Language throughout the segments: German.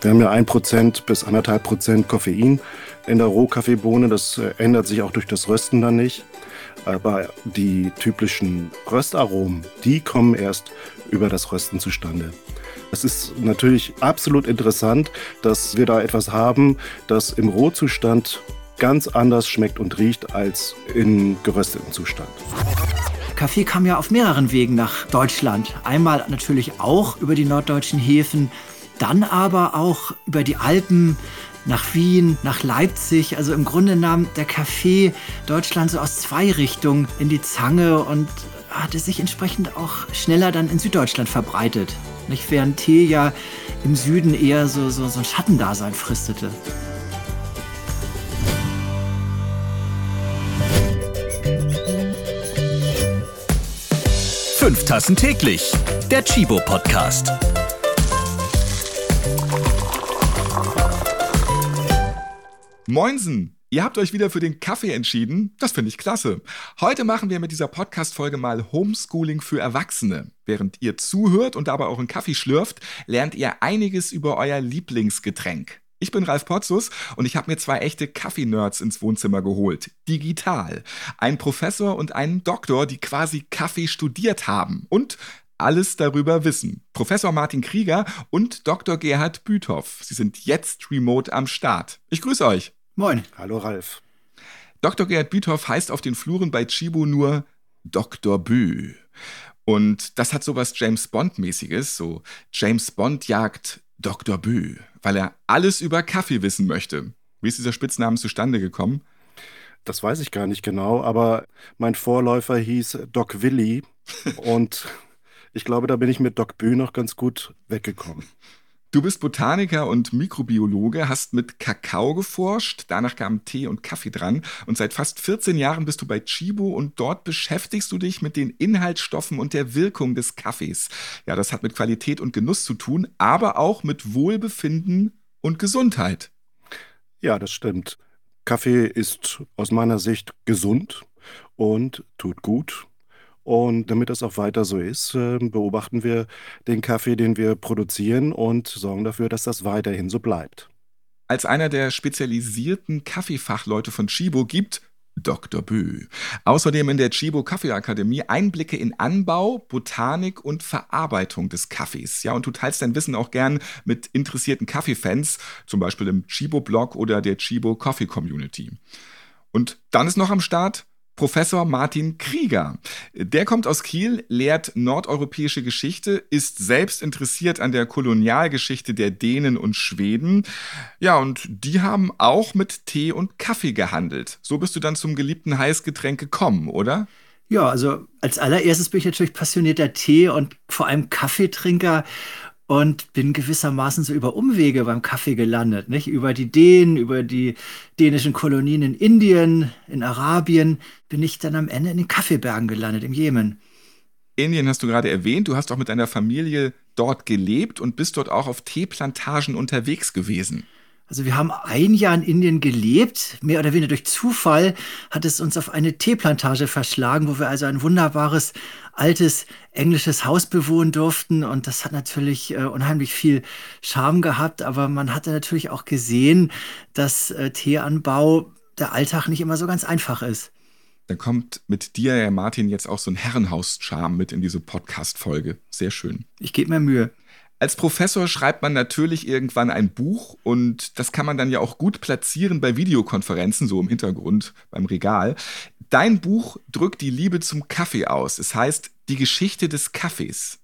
Wir haben ja 1% bis 1,5% Koffein in der Rohkaffeebohne. Das äh, ändert sich auch durch das Rösten dann nicht. Aber die typischen Röstaromen, die kommen erst über das Rösten zustande. Es ist natürlich absolut interessant, dass wir da etwas haben, das im Rohzustand ganz anders schmeckt und riecht als im gerösteten Zustand. Kaffee kam ja auf mehreren Wegen nach Deutschland. Einmal natürlich auch über die norddeutschen Häfen, dann aber auch über die Alpen nach Wien, nach Leipzig. Also im Grunde nahm der Kaffee Deutschland so aus zwei Richtungen in die Zange und hatte sich entsprechend auch schneller dann in Süddeutschland verbreitet. Nicht? Während Tee ja im Süden eher so, so, so ein Schattendasein fristete. Fünf Tassen täglich. Der Chibo Podcast. Moinsen! Ihr habt euch wieder für den Kaffee entschieden. Das finde ich klasse. Heute machen wir mit dieser Podcast-Folge mal Homeschooling für Erwachsene. Während ihr zuhört und dabei euren Kaffee schlürft, lernt ihr einiges über euer Lieblingsgetränk. Ich bin Ralf Potzus und ich habe mir zwei echte Kaffee-Nerds ins Wohnzimmer geholt. Digital. Ein Professor und einen Doktor, die quasi Kaffee studiert haben und alles darüber wissen. Professor Martin Krieger und Dr. Gerhard Büthoff. Sie sind jetzt remote am Start. Ich grüße euch. Moin. Hallo Ralf. Dr. Gerhard Büthoff heißt auf den Fluren bei Chibo nur Dr. Bü. Und das hat sowas James Bond-mäßiges, so James Bond jagt Dr. Bü, weil er alles über Kaffee wissen möchte. Wie ist dieser Spitznamen zustande gekommen? Das weiß ich gar nicht genau, aber mein Vorläufer hieß Doc Willy und ich glaube, da bin ich mit Doc Bü noch ganz gut weggekommen. Du bist Botaniker und Mikrobiologe, hast mit Kakao geforscht, danach kamen Tee und Kaffee dran und seit fast 14 Jahren bist du bei Chibo und dort beschäftigst du dich mit den Inhaltsstoffen und der Wirkung des Kaffees. Ja, das hat mit Qualität und Genuss zu tun, aber auch mit Wohlbefinden und Gesundheit. Ja, das stimmt. Kaffee ist aus meiner Sicht gesund und tut gut und damit das auch weiter so ist, ähm, beobachten wir den Kaffee, den wir produzieren und sorgen dafür, dass das weiterhin so bleibt. Als einer der spezialisierten Kaffeefachleute von Chibo gibt Dr. Bö. Außerdem in der Chibo Kaffeeakademie Einblicke in Anbau, Botanik und Verarbeitung des Kaffees. Ja, und du teilst dein Wissen auch gern mit interessierten Kaffeefans, zum Beispiel im Chibo-Blog oder der Chibo Coffee Community. Und dann ist noch am Start Professor Martin Krieger. Der kommt aus Kiel, lehrt nordeuropäische Geschichte, ist selbst interessiert an der Kolonialgeschichte der Dänen und Schweden. Ja, und die haben auch mit Tee und Kaffee gehandelt. So bist du dann zum geliebten Heißgetränk gekommen, oder? Ja, also als allererstes bin ich natürlich passionierter Tee und vor allem Kaffeetrinker und bin gewissermaßen so über Umwege beim Kaffee gelandet, nicht? Über die Dänen, über die dänischen Kolonien in Indien, in Arabien, bin ich dann am Ende in den Kaffeebergen gelandet, im Jemen. Indien hast du gerade erwähnt, du hast auch mit deiner Familie dort gelebt und bist dort auch auf Teeplantagen unterwegs gewesen. Also wir haben ein Jahr in Indien gelebt, mehr oder weniger durch Zufall hat es uns auf eine Teeplantage verschlagen, wo wir also ein wunderbares altes englisches Haus bewohnen durften und das hat natürlich äh, unheimlich viel Charme gehabt, aber man hatte natürlich auch gesehen, dass äh, Teeanbau der Alltag nicht immer so ganz einfach ist. Dann kommt mit dir, Herr Martin, jetzt auch so ein Herrenhaus-Charme mit in diese Podcast-Folge. Sehr schön. Ich gebe mir Mühe. Als Professor schreibt man natürlich irgendwann ein Buch und das kann man dann ja auch gut platzieren bei Videokonferenzen, so im Hintergrund beim Regal. Dein Buch drückt die Liebe zum Kaffee aus. Es heißt Die Geschichte des Kaffees.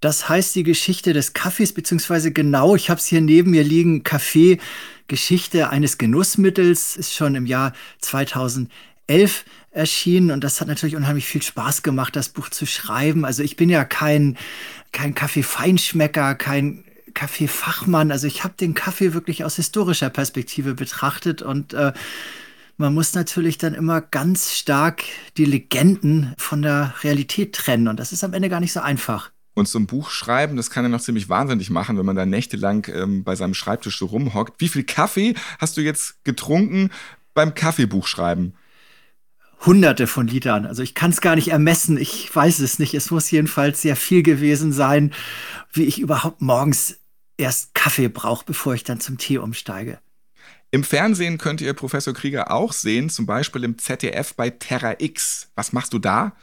Das heißt die Geschichte des Kaffees, beziehungsweise genau, ich habe es hier neben mir liegen, Kaffee, Geschichte eines Genussmittels, ist schon im Jahr 2011 erschienen und das hat natürlich unheimlich viel Spaß gemacht, das Buch zu schreiben. Also ich bin ja kein kein Kaffee-Feinschmecker, kein Kaffeefachmann. Also ich habe den Kaffee wirklich aus historischer Perspektive betrachtet und äh, man muss natürlich dann immer ganz stark die Legenden von der Realität trennen und das ist am Ende gar nicht so einfach. Und so ein Buch schreiben, das kann ja noch ziemlich wahnsinnig machen, wenn man da nächtelang ähm, bei seinem Schreibtisch so rumhockt. Wie viel Kaffee hast du jetzt getrunken beim Kaffeebuchschreiben? Hunderte von Litern. Also ich kann es gar nicht ermessen. Ich weiß es nicht. Es muss jedenfalls sehr viel gewesen sein, wie ich überhaupt morgens erst Kaffee brauche, bevor ich dann zum Tee umsteige. Im Fernsehen könnt ihr Professor Krieger auch sehen, zum Beispiel im ZDF bei Terra X. Was machst du da?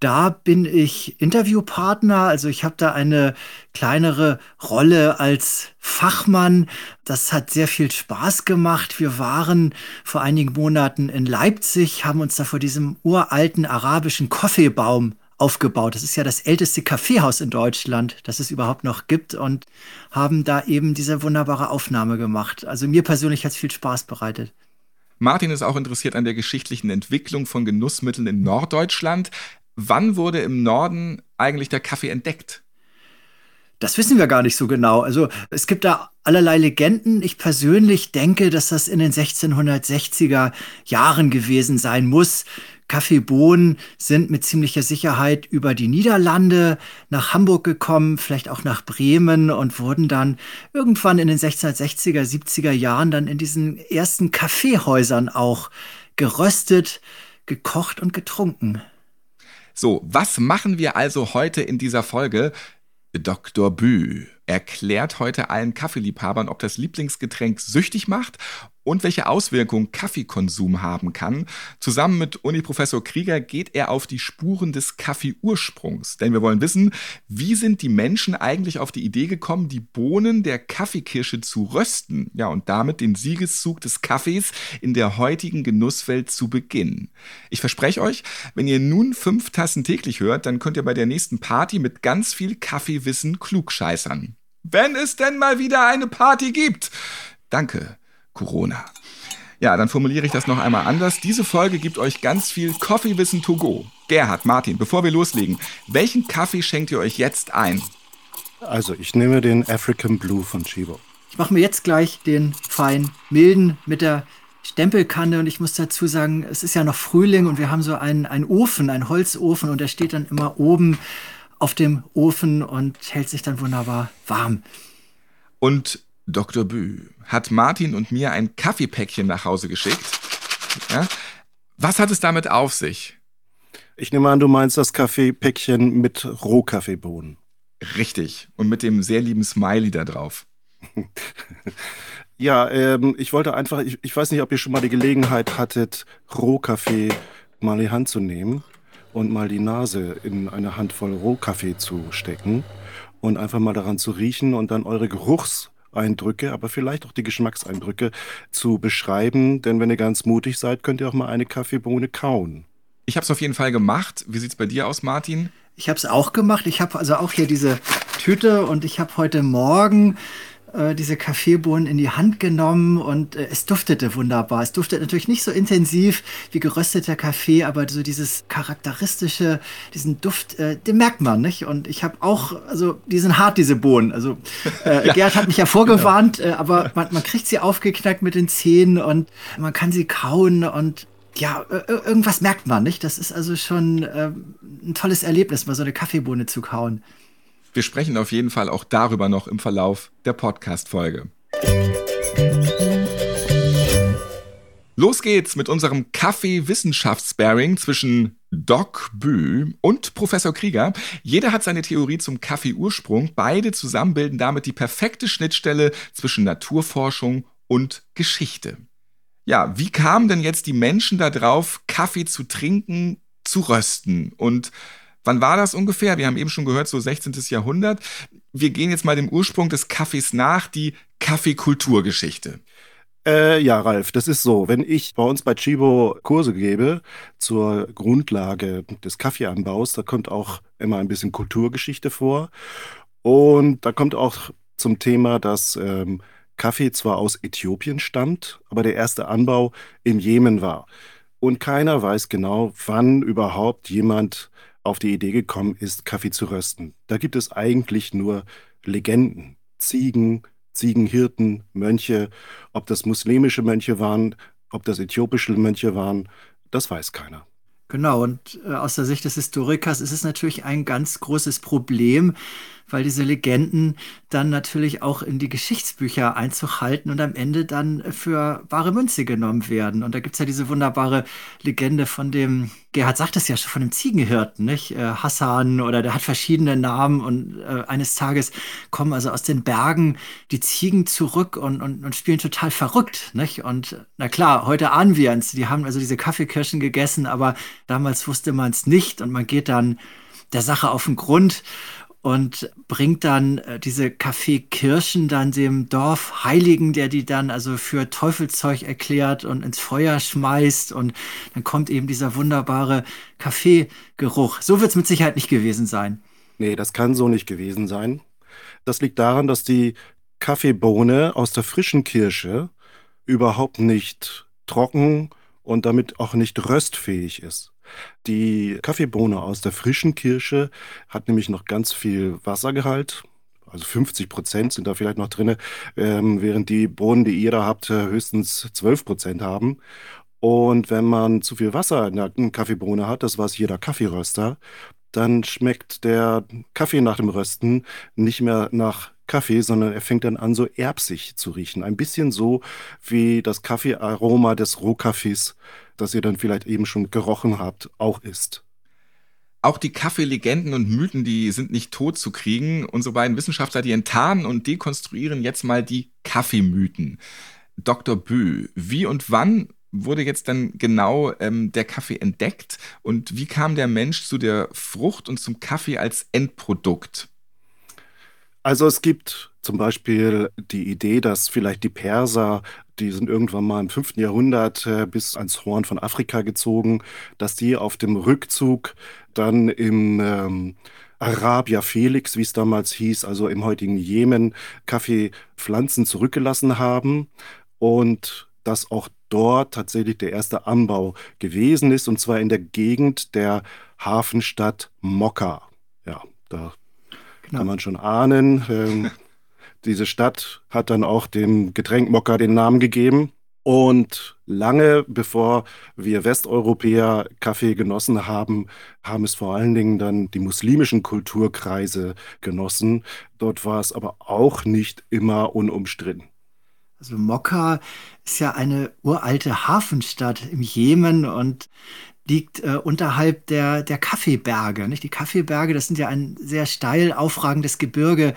Da bin ich Interviewpartner, also ich habe da eine kleinere Rolle als Fachmann. Das hat sehr viel Spaß gemacht. Wir waren vor einigen Monaten in Leipzig, haben uns da vor diesem uralten arabischen Kaffeebaum aufgebaut. Das ist ja das älteste Kaffeehaus in Deutschland, das es überhaupt noch gibt und haben da eben diese wunderbare Aufnahme gemacht. Also mir persönlich hat es viel Spaß bereitet. Martin ist auch interessiert an der geschichtlichen Entwicklung von Genussmitteln in Norddeutschland. Wann wurde im Norden eigentlich der Kaffee entdeckt? Das wissen wir gar nicht so genau. Also es gibt da allerlei Legenden. Ich persönlich denke, dass das in den 1660er Jahren gewesen sein muss. Kaffeebohnen sind mit ziemlicher Sicherheit über die Niederlande nach Hamburg gekommen, vielleicht auch nach Bremen und wurden dann irgendwann in den 1660er, 70er Jahren dann in diesen ersten Kaffeehäusern auch geröstet, gekocht und getrunken. So, was machen wir also heute in dieser Folge? Dr. Bü erklärt heute allen Kaffeeliebhabern, ob das Lieblingsgetränk süchtig macht und welche Auswirkungen Kaffeekonsum haben kann. Zusammen mit Uni-Professor Krieger geht er auf die Spuren des Kaffeeursprungs. Denn wir wollen wissen, wie sind die Menschen eigentlich auf die Idee gekommen, die Bohnen der Kaffeekirsche zu rösten? Ja, und damit den Siegeszug des Kaffees in der heutigen Genusswelt zu beginnen. Ich verspreche euch, wenn ihr nun fünf Tassen täglich hört, dann könnt ihr bei der nächsten Party mit ganz viel Kaffeewissen klugscheißern. Wenn es denn mal wieder eine Party gibt. Danke, Corona. Ja, dann formuliere ich das noch einmal anders. Diese Folge gibt euch ganz viel Coffeewissen to go. Gerhard, Martin, bevor wir loslegen, welchen Kaffee schenkt ihr euch jetzt ein? Also, ich nehme den African Blue von Chibo. Ich mache mir jetzt gleich den fein milden mit der Stempelkanne und ich muss dazu sagen, es ist ja noch Frühling und wir haben so einen, einen Ofen, einen Holzofen und der steht dann immer oben auf dem Ofen und hält sich dann wunderbar warm. Und Dr. Bü hat Martin und mir ein Kaffeepäckchen nach Hause geschickt. Ja? Was hat es damit auf sich? Ich nehme an, du meinst das Kaffeepäckchen mit Rohkaffeebohnen. Richtig. Und mit dem sehr lieben Smiley da drauf. ja, ähm, ich wollte einfach, ich, ich weiß nicht, ob ihr schon mal die Gelegenheit hattet, Rohkaffee mal in die Hand zu nehmen und mal die Nase in eine Handvoll Rohkaffee zu stecken und einfach mal daran zu riechen und dann eure Geruchseindrücke, aber vielleicht auch die Geschmackseindrücke zu beschreiben. Denn wenn ihr ganz mutig seid, könnt ihr auch mal eine Kaffeebohne kauen. Ich habe es auf jeden Fall gemacht. Wie sieht es bei dir aus, Martin? Ich habe es auch gemacht. Ich habe also auch hier diese Tüte und ich habe heute Morgen äh, diese Kaffeebohnen in die Hand genommen und äh, es duftete wunderbar. Es duftete natürlich nicht so intensiv wie gerösteter Kaffee, aber so dieses charakteristische, diesen Duft, äh, den merkt man, nicht? Und ich habe auch, also die sind hart, diese Bohnen. Also äh, ja. Gerd hat mich ja vorgewarnt, genau. äh, aber man, man kriegt sie aufgeknackt mit den Zähnen und man kann sie kauen und ja, irgendwas merkt man, nicht? Das ist also schon äh, ein tolles Erlebnis, mal so eine Kaffeebohne zu kauen. Wir sprechen auf jeden Fall auch darüber noch im Verlauf der Podcast-Folge. Los geht's mit unserem Kaffee-Wissenschaftssparing zwischen Doc Bü und Professor Krieger. Jeder hat seine Theorie zum Kaffee-Ursprung. Beide zusammen bilden damit die perfekte Schnittstelle zwischen Naturforschung und Geschichte. Ja, wie kamen denn jetzt die Menschen darauf, Kaffee zu trinken, zu rösten? Und Wann war das ungefähr? Wir haben eben schon gehört, so 16. Jahrhundert. Wir gehen jetzt mal dem Ursprung des Kaffees nach, die Kaffeekulturgeschichte. Äh, ja, Ralf, das ist so. Wenn ich bei uns bei Chibo Kurse gebe zur Grundlage des Kaffeeanbaus, da kommt auch immer ein bisschen Kulturgeschichte vor. Und da kommt auch zum Thema, dass ähm, Kaffee zwar aus Äthiopien stammt, aber der erste Anbau im Jemen war. Und keiner weiß genau, wann überhaupt jemand auf die Idee gekommen ist, Kaffee zu rösten. Da gibt es eigentlich nur Legenden, Ziegen, Ziegenhirten, Mönche. Ob das muslimische Mönche waren, ob das äthiopische Mönche waren, das weiß keiner. Genau, und äh, aus der Sicht des Historikers ist es natürlich ein ganz großes Problem, weil diese Legenden dann natürlich auch in die Geschichtsbücher Einzug halten und am Ende dann für wahre Münze genommen werden. Und da gibt es ja diese wunderbare Legende von dem, Gerhard sagt es ja schon, von dem Ziegenhirten, nicht? Äh, Hassan oder der hat verschiedene Namen und äh, eines Tages kommen also aus den Bergen die Ziegen zurück und, und, und spielen total verrückt, nicht? Und na klar, heute ahnen wir es. Die haben also diese Kaffeekirschen gegessen, aber damals wusste man es nicht und man geht dann der Sache auf den Grund und bringt dann äh, diese Kaffeekirschen dann dem Dorfheiligen, der die dann also für Teufelszeug erklärt und ins Feuer schmeißt und dann kommt eben dieser wunderbare Kaffeegeruch. So wird es mit Sicherheit nicht gewesen sein. Nee, das kann so nicht gewesen sein. Das liegt daran, dass die Kaffeebohne aus der frischen Kirsche überhaupt nicht trocken und damit auch nicht röstfähig ist. Die Kaffeebohne aus der frischen Kirsche hat nämlich noch ganz viel Wassergehalt. Also 50 Prozent sind da vielleicht noch drin, ähm, während die Bohnen, die ihr da habt, äh, höchstens 12 Prozent haben. Und wenn man zu viel Wasser in der Kaffeebohne hat, das weiß jeder Kaffeeröster, dann schmeckt der Kaffee nach dem Rösten nicht mehr nach Kaffee, sondern er fängt dann an, so erbsig zu riechen. Ein bisschen so wie das Kaffeearoma des Rohkaffees, das ihr dann vielleicht eben schon gerochen habt, auch ist. Auch die Kaffeelegenden und Mythen, die sind nicht tot zu kriegen. Unsere beiden Wissenschaftler, die enttarnen und dekonstruieren jetzt mal die Kaffeemythen. Dr. Bö, wie und wann wurde jetzt dann genau ähm, der Kaffee entdeckt und wie kam der Mensch zu der Frucht und zum Kaffee als Endprodukt? Also es gibt zum Beispiel die Idee, dass vielleicht die Perser, die sind irgendwann mal im 5. Jahrhundert äh, bis ans Horn von Afrika gezogen, dass die auf dem Rückzug dann im ähm, Arabia Felix, wie es damals hieß, also im heutigen Jemen, Kaffeepflanzen zurückgelassen haben und dass auch dort tatsächlich der erste Anbau gewesen ist, und zwar in der Gegend der Hafenstadt Mokka. Ja, da Genau. Kann man schon ahnen. Ähm, diese Stadt hat dann auch dem Getränk Mokka den Namen gegeben. Und lange bevor wir Westeuropäer Kaffee genossen haben, haben es vor allen Dingen dann die muslimischen Kulturkreise genossen. Dort war es aber auch nicht immer unumstritten. Also Mokka ist ja eine uralte Hafenstadt im Jemen und liegt äh, unterhalb der, der Kaffeeberge. Nicht? Die Kaffeeberge, das sind ja ein sehr steil aufragendes Gebirge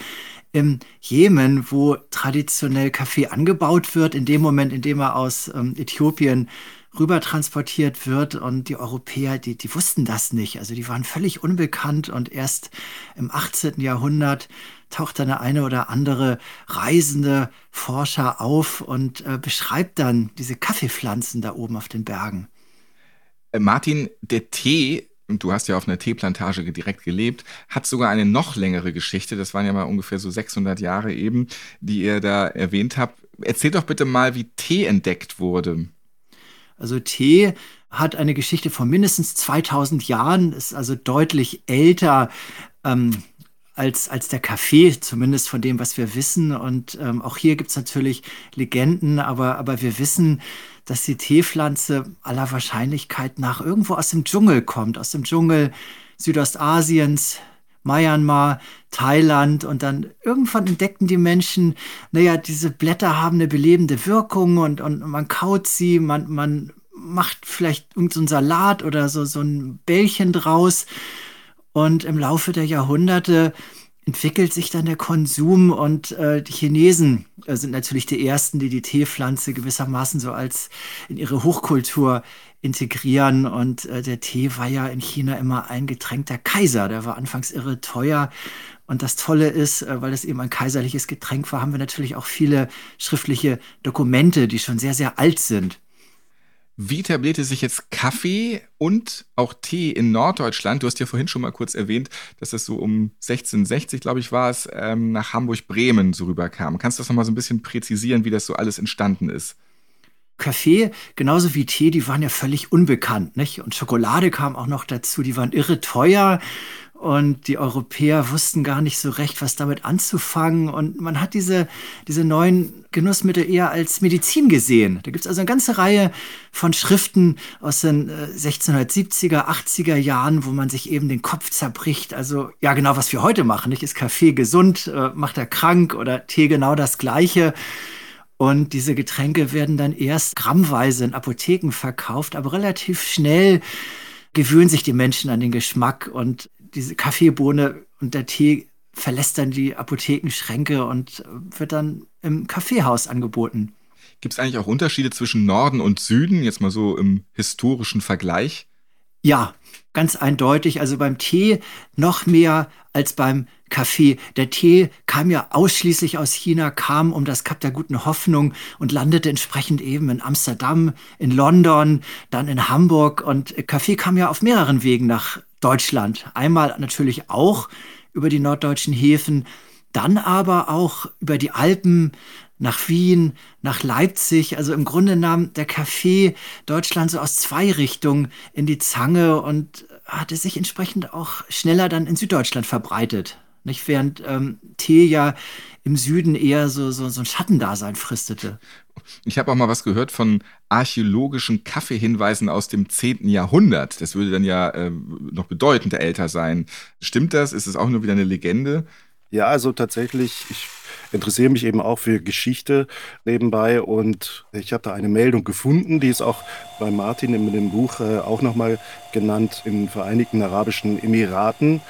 im Jemen, wo traditionell Kaffee angebaut wird, in dem Moment, in dem er aus ähm, Äthiopien rüber transportiert wird. Und die Europäer, die, die wussten das nicht. Also die waren völlig unbekannt und erst im 18. Jahrhundert taucht dann der eine oder andere reisende Forscher auf und äh, beschreibt dann diese Kaffeepflanzen da oben auf den Bergen. Äh, Martin, der Tee, und du hast ja auf einer Teeplantage direkt gelebt, hat sogar eine noch längere Geschichte. Das waren ja mal ungefähr so 600 Jahre eben, die ihr da erwähnt habt. Erzähl doch bitte mal, wie Tee entdeckt wurde. Also Tee hat eine Geschichte von mindestens 2000 Jahren, ist also deutlich älter ähm, als, als der Kaffee, zumindest von dem, was wir wissen. Und ähm, auch hier gibt es natürlich Legenden, aber, aber wir wissen, dass die Teepflanze aller Wahrscheinlichkeit nach irgendwo aus dem Dschungel kommt, aus dem Dschungel Südostasiens, Myanmar, Thailand und dann irgendwann entdeckten die Menschen, naja, diese Blätter haben eine belebende Wirkung und, und man kaut sie, man, man macht vielleicht irgendeinen so Salat oder so, so ein Bällchen draus und im Laufe der Jahrhunderte entwickelt sich dann der Konsum und äh, die Chinesen äh, sind natürlich die ersten, die die Teepflanze gewissermaßen so als in ihre Hochkultur integrieren. Und äh, der Tee war ja in China immer ein Getränk der Kaiser, der war anfangs irre teuer. Und das Tolle ist, äh, weil es eben ein kaiserliches Getränk war, haben wir natürlich auch viele schriftliche Dokumente, die schon sehr, sehr alt sind. Wie etablierte sich jetzt Kaffee und auch Tee in Norddeutschland? Du hast ja vorhin schon mal kurz erwähnt, dass es so um 1660, glaube ich, war es, ähm, nach Hamburg-Bremen so rüberkam. Kannst du das nochmal so ein bisschen präzisieren, wie das so alles entstanden ist? Kaffee, genauso wie Tee, die waren ja völlig unbekannt, nicht? Und Schokolade kam auch noch dazu, die waren irre teuer. Und die Europäer wussten gar nicht so recht, was damit anzufangen. Und man hat diese, diese neuen Genussmittel eher als Medizin gesehen. Da gibt es also eine ganze Reihe von Schriften aus den 1670er, äh, 80er Jahren, wo man sich eben den Kopf zerbricht. Also ja, genau, was wir heute machen. Nicht? Ist Kaffee gesund, äh, macht er krank oder Tee genau das Gleiche. Und diese Getränke werden dann erst grammweise in Apotheken verkauft, aber relativ schnell gewöhnen sich die Menschen an den Geschmack und diese Kaffeebohne und der Tee verlässt dann die Apothekenschränke und wird dann im Kaffeehaus angeboten. Gibt es eigentlich auch Unterschiede zwischen Norden und Süden, jetzt mal so im historischen Vergleich? Ja, ganz eindeutig. Also beim Tee noch mehr als beim Kaffee. Der Tee kam ja ausschließlich aus China, kam um das Kap der guten Hoffnung und landete entsprechend eben in Amsterdam, in London, dann in Hamburg. Und Kaffee kam ja auf mehreren Wegen nach Deutschland. Einmal natürlich auch über die norddeutschen Häfen, dann aber auch über die Alpen nach Wien, nach Leipzig. Also im Grunde nahm der Kaffee Deutschland so aus zwei Richtungen in die Zange und hatte sich entsprechend auch schneller dann in Süddeutschland verbreitet. Nicht? Während ähm, Tee ja im Süden eher so, so, so ein Schattendasein fristete. Ich habe auch mal was gehört von archäologischen Kaffeehinweisen aus dem 10. Jahrhundert. Das würde dann ja äh, noch bedeutend älter sein. Stimmt das? Ist es auch nur wieder eine Legende? Ja, also tatsächlich, ich interessiere mich eben auch für Geschichte nebenbei und ich habe da eine Meldung gefunden, die ist auch bei Martin in dem Buch äh, auch nochmal genannt, in den Vereinigten Arabischen Emiraten.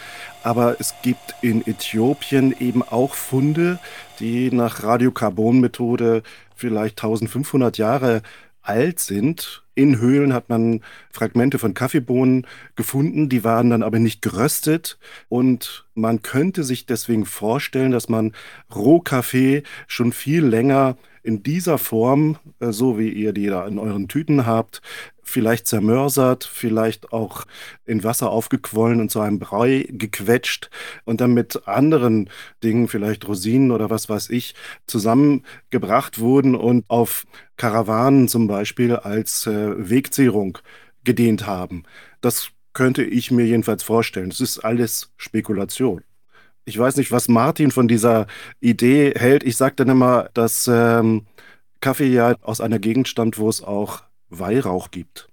Aber es gibt in Äthiopien eben auch Funde, die nach Radiokarbonmethode vielleicht 1500 Jahre alt sind. In Höhlen hat man Fragmente von Kaffeebohnen gefunden, die waren dann aber nicht geröstet. Und man könnte sich deswegen vorstellen, dass man Rohkaffee schon viel länger in dieser Form, äh, so wie ihr die da in euren Tüten habt, vielleicht zermörsert, vielleicht auch in Wasser aufgequollen und zu einem Brei gequetscht und dann mit anderen Dingen, vielleicht Rosinen oder was weiß ich, zusammengebracht wurden und auf Karawanen zum Beispiel als äh, Wegzehrung gedient haben. Das könnte ich mir jedenfalls vorstellen. Das ist alles Spekulation. Ich weiß nicht, was Martin von dieser Idee hält. Ich sage dann immer, dass ähm, Kaffee ja aus einer Gegend stammt, wo es auch Weihrauch gibt.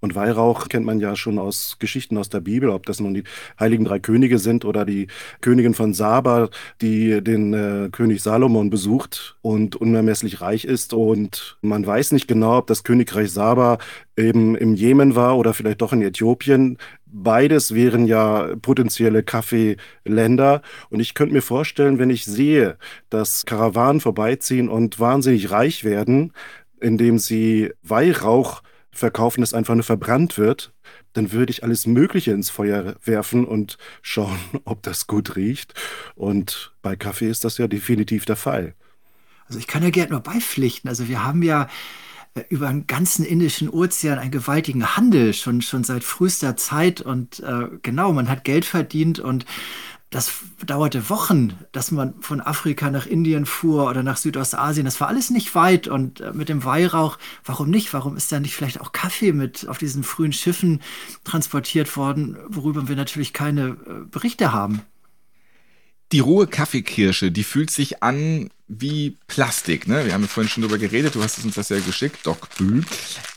Und Weihrauch kennt man ja schon aus Geschichten aus der Bibel, ob das nun die heiligen drei Könige sind oder die Königin von Saba, die den äh, König Salomon besucht und unermesslich reich ist. Und man weiß nicht genau, ob das Königreich Saba eben im Jemen war oder vielleicht doch in Äthiopien. Beides wären ja potenzielle Kaffeeländer. Und ich könnte mir vorstellen, wenn ich sehe, dass Karawanen vorbeiziehen und wahnsinnig reich werden, indem sie Weihrauch verkaufen, das einfach nur verbrannt wird, dann würde ich alles Mögliche ins Feuer werfen und schauen, ob das gut riecht. Und bei Kaffee ist das ja definitiv der Fall. Also ich kann ja gerne nur beipflichten. Also wir haben ja äh, über den ganzen Indischen Ozean einen gewaltigen Handel schon, schon seit frühester Zeit und äh, genau, man hat Geld verdient und das dauerte Wochen, dass man von Afrika nach Indien fuhr oder nach Südostasien. Das war alles nicht weit. Und äh, mit dem Weihrauch, warum nicht? Warum ist da nicht vielleicht auch Kaffee mit auf diesen frühen Schiffen transportiert worden, worüber wir natürlich keine äh, Berichte haben? Die rohe Kaffeekirsche, die fühlt sich an wie Plastik. Ne? Wir haben ja vorhin schon drüber geredet, du hast uns das ja geschickt, Doc Bü.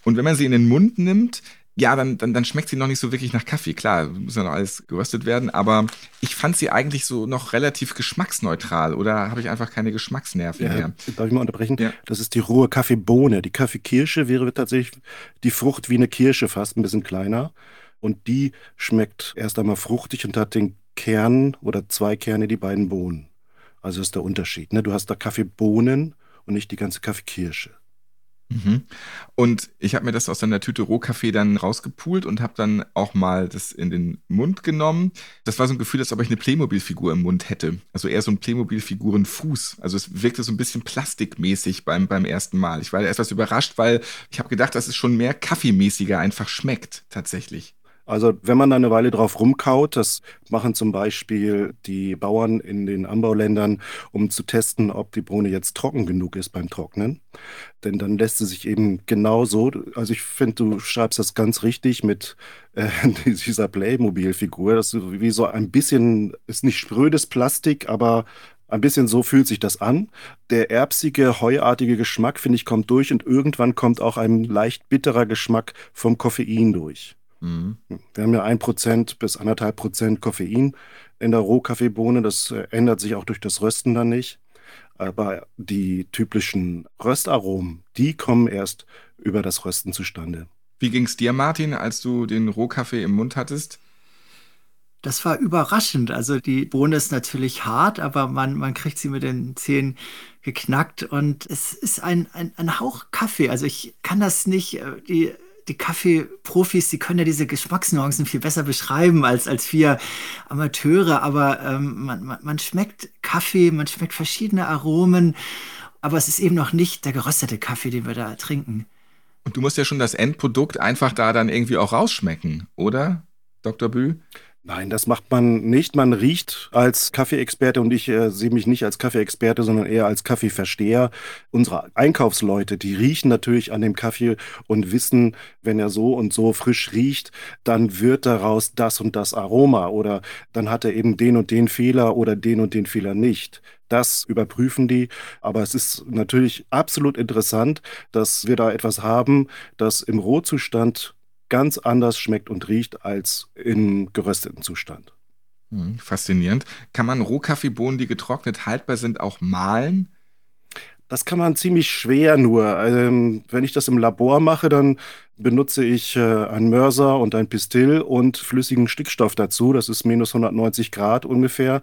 Und wenn man sie in den Mund nimmt, ja, dann, dann, dann schmeckt sie noch nicht so wirklich nach Kaffee. Klar, muss ja noch alles geröstet werden, aber ich fand sie eigentlich so noch relativ geschmacksneutral oder habe ich einfach keine Geschmacksnerven ja, mehr? Darf ich mal unterbrechen? Ja. Das ist die rohe Kaffeebohne. Die Kaffeekirsche wäre tatsächlich die Frucht wie eine Kirsche, fast ein bisschen kleiner. Und die schmeckt erst einmal fruchtig und hat den Kern oder zwei Kerne, die beiden Bohnen. Also ist der Unterschied. Ne? Du hast da Kaffeebohnen und nicht die ganze Kaffeekirsche. Mhm. Und ich habe mir das aus einer Tüte Rohkaffee dann rausgepult und habe dann auch mal das in den Mund genommen. Das war so ein Gefühl, als ob ich eine Playmobil-Figur im Mund hätte. Also eher so ein Playmobil-Figuren-Fuß. Also es wirkte so ein bisschen plastikmäßig beim, beim ersten Mal. Ich war etwas überrascht, weil ich habe gedacht, dass es schon mehr kaffeemäßiger einfach schmeckt, tatsächlich. Also wenn man da eine Weile drauf rumkaut, das machen zum Beispiel die Bauern in den Anbauländern, um zu testen, ob die Bohne jetzt trocken genug ist beim Trocknen. Denn dann lässt sie sich eben genau so, also ich finde, du schreibst das ganz richtig mit äh, dieser Playmobil-Figur. Das ist wie so ein bisschen, ist nicht sprödes Plastik, aber ein bisschen so fühlt sich das an. Der erbsige, heuartige Geschmack, finde ich, kommt durch und irgendwann kommt auch ein leicht bitterer Geschmack vom Koffein durch. Mhm. Wir haben ja ein Prozent bis anderthalb Prozent Koffein in der Rohkaffeebohne. Das äh, ändert sich auch durch das Rösten dann nicht. Aber die typischen Röstaromen, die kommen erst über das Rösten zustande. Wie ging es dir, Martin, als du den Rohkaffee im Mund hattest? Das war überraschend. Also die Bohne ist natürlich hart, aber man, man kriegt sie mit den Zähnen geknackt und es ist ein, ein, ein Hauch Kaffee. Also ich kann das nicht, äh, die, die Kaffeeprofis, die können ja diese Geschmacksnuancen viel besser beschreiben als, als wir Amateure, aber ähm, man, man, man schmeckt Kaffee, man schmeckt verschiedene Aromen, aber es ist eben noch nicht der geröstete Kaffee, den wir da trinken. Und du musst ja schon das Endprodukt einfach da dann irgendwie auch rausschmecken, oder, Dr. Bü? Nein, das macht man nicht. Man riecht als Kaffeeexperte und ich äh, sehe mich nicht als Kaffeeexperte, sondern eher als Kaffeeversteher. Unsere Einkaufsleute, die riechen natürlich an dem Kaffee und wissen, wenn er so und so frisch riecht, dann wird daraus das und das Aroma oder dann hat er eben den und den Fehler oder den und den Fehler nicht. Das überprüfen die. Aber es ist natürlich absolut interessant, dass wir da etwas haben, das im Rohzustand ganz anders schmeckt und riecht als im gerösteten Zustand. Hm, faszinierend. Kann man Rohkaffeebohnen, die getrocknet haltbar sind, auch mahlen? Das kann man ziemlich schwer nur. Ähm, wenn ich das im Labor mache, dann benutze ich äh, einen Mörser und ein Pistil und flüssigen Stickstoff dazu. Das ist minus 190 Grad ungefähr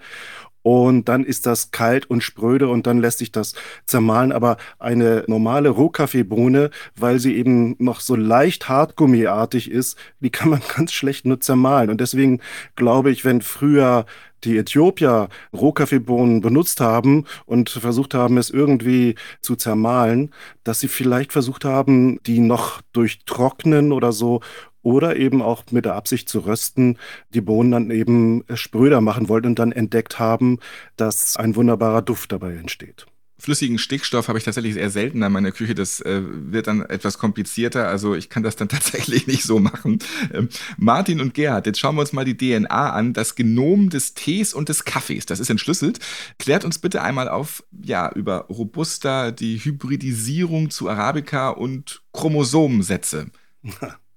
und dann ist das kalt und spröde und dann lässt sich das zermahlen. Aber eine normale Rohkaffeebohne, weil sie eben noch so leicht hartgummiartig ist, die kann man ganz schlecht nur zermahlen. Und deswegen glaube ich, wenn früher die Äthiopier Rohkaffeebohnen benutzt haben und versucht haben, es irgendwie zu zermahlen, dass sie vielleicht versucht haben, die noch durch Trocknen oder so oder eben auch mit der Absicht zu rösten, die Bohnen dann eben spröder machen wollten und dann entdeckt haben, dass ein wunderbarer Duft dabei entsteht. Flüssigen Stickstoff habe ich tatsächlich sehr selten in meiner Küche. Das äh, wird dann etwas komplizierter. Also ich kann das dann tatsächlich nicht so machen. Ähm, Martin und Gerhard, jetzt schauen wir uns mal die DNA an. Das Genom des Tees und des Kaffees, das ist entschlüsselt. Klärt uns bitte einmal auf, ja, über Robusta, die Hybridisierung zu Arabica und Chromosomensätze.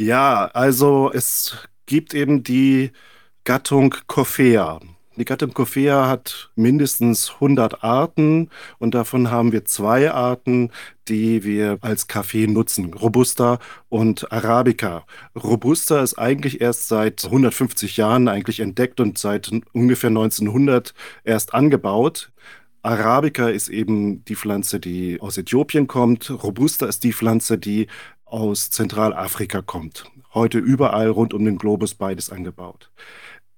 Ja, also es gibt eben die Gattung Coffea. Die Gattung Coffea hat mindestens 100 Arten und davon haben wir zwei Arten, die wir als Kaffee nutzen, Robusta und Arabica. Robusta ist eigentlich erst seit 150 Jahren eigentlich entdeckt und seit ungefähr 1900 erst angebaut. Arabica ist eben die Pflanze, die aus Äthiopien kommt. Robusta ist die Pflanze, die aus Zentralafrika kommt. Heute überall rund um den Globus beides angebaut.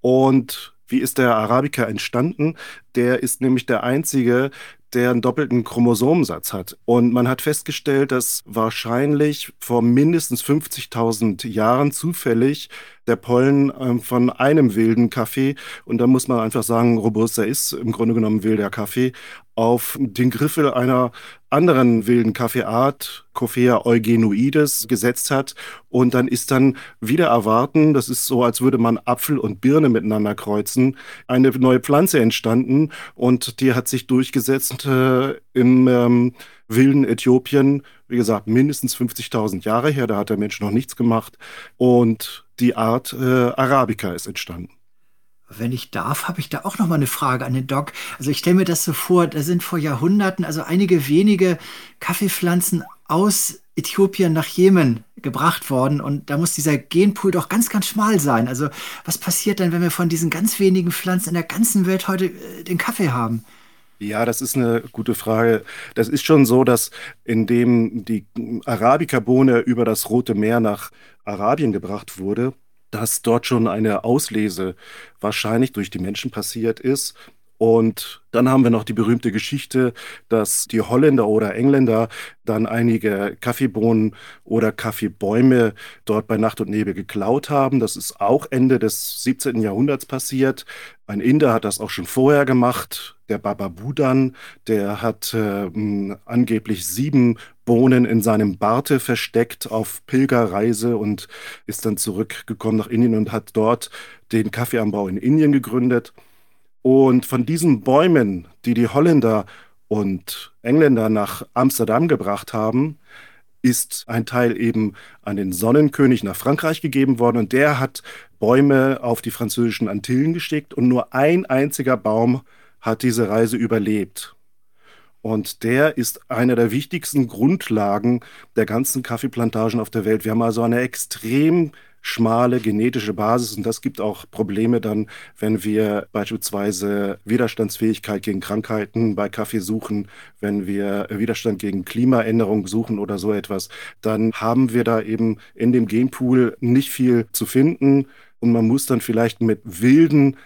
Und wie ist der Arabica entstanden? Der ist nämlich der einzige, der einen doppelten Chromosomensatz hat. Und man hat festgestellt, dass wahrscheinlich vor mindestens 50.000 Jahren zufällig der Pollen ähm, von einem wilden Kaffee, und da muss man einfach sagen, Robusta ist im Grunde genommen wilder Kaffee, auf den Griffel einer anderen wilden Kaffeeart, Coffea eugenoides, gesetzt hat. Und dann ist dann wieder erwarten, das ist so, als würde man Apfel und Birne miteinander kreuzen, eine neue Pflanze entstanden und die hat sich durchgesetzt äh, im ähm, wilden Äthiopien, wie gesagt, mindestens 50.000 Jahre her, da hat der Mensch noch nichts gemacht. Und die Art äh, Arabica ist entstanden. Wenn ich darf, habe ich da auch noch mal eine Frage an den Doc. Also ich stelle mir das so vor, da sind vor Jahrhunderten also einige wenige Kaffeepflanzen aus Äthiopien nach Jemen gebracht worden und da muss dieser Genpool doch ganz, ganz schmal sein. Also was passiert dann, wenn wir von diesen ganz wenigen Pflanzen in der ganzen Welt heute äh, den Kaffee haben? Ja, das ist eine gute Frage. Das ist schon so, dass indem die Arabica-Bohne über das Rote Meer nach Arabien gebracht wurde, dass dort schon eine Auslese wahrscheinlich durch die Menschen passiert ist Und dann haben wir noch die berühmte Geschichte, dass die Holländer oder Engländer dann einige Kaffeebohnen oder Kaffeebäume dort bei Nacht und Nebel geklaut haben. Das ist auch Ende des 17. Jahrhunderts passiert. Ein Inder hat das auch schon vorher gemacht. Der Baba Budan, der hat äh, angeblich sieben Bohnen in seinem Barte versteckt auf Pilgerreise und ist dann zurückgekommen nach Indien und hat dort den Kaffeeanbau in Indien gegründet. Und von diesen Bäumen, die die Holländer und Engländer nach Amsterdam gebracht haben, ist ein Teil eben an den Sonnenkönig nach Frankreich gegeben worden und der hat Bäume auf die französischen Antillen geschickt und nur ein einziger Baum hat diese Reise überlebt. Und der ist einer der wichtigsten Grundlagen der ganzen Kaffeeplantagen auf der Welt. Wir haben also eine extrem schmale genetische Basis und das gibt auch Probleme dann, wenn wir beispielsweise Widerstandsfähigkeit gegen Krankheiten bei Kaffee suchen, wenn wir Widerstand gegen Klimaänderung suchen oder so etwas, dann haben wir da eben in dem Genpool nicht viel zu finden und man muss dann vielleicht mit wilden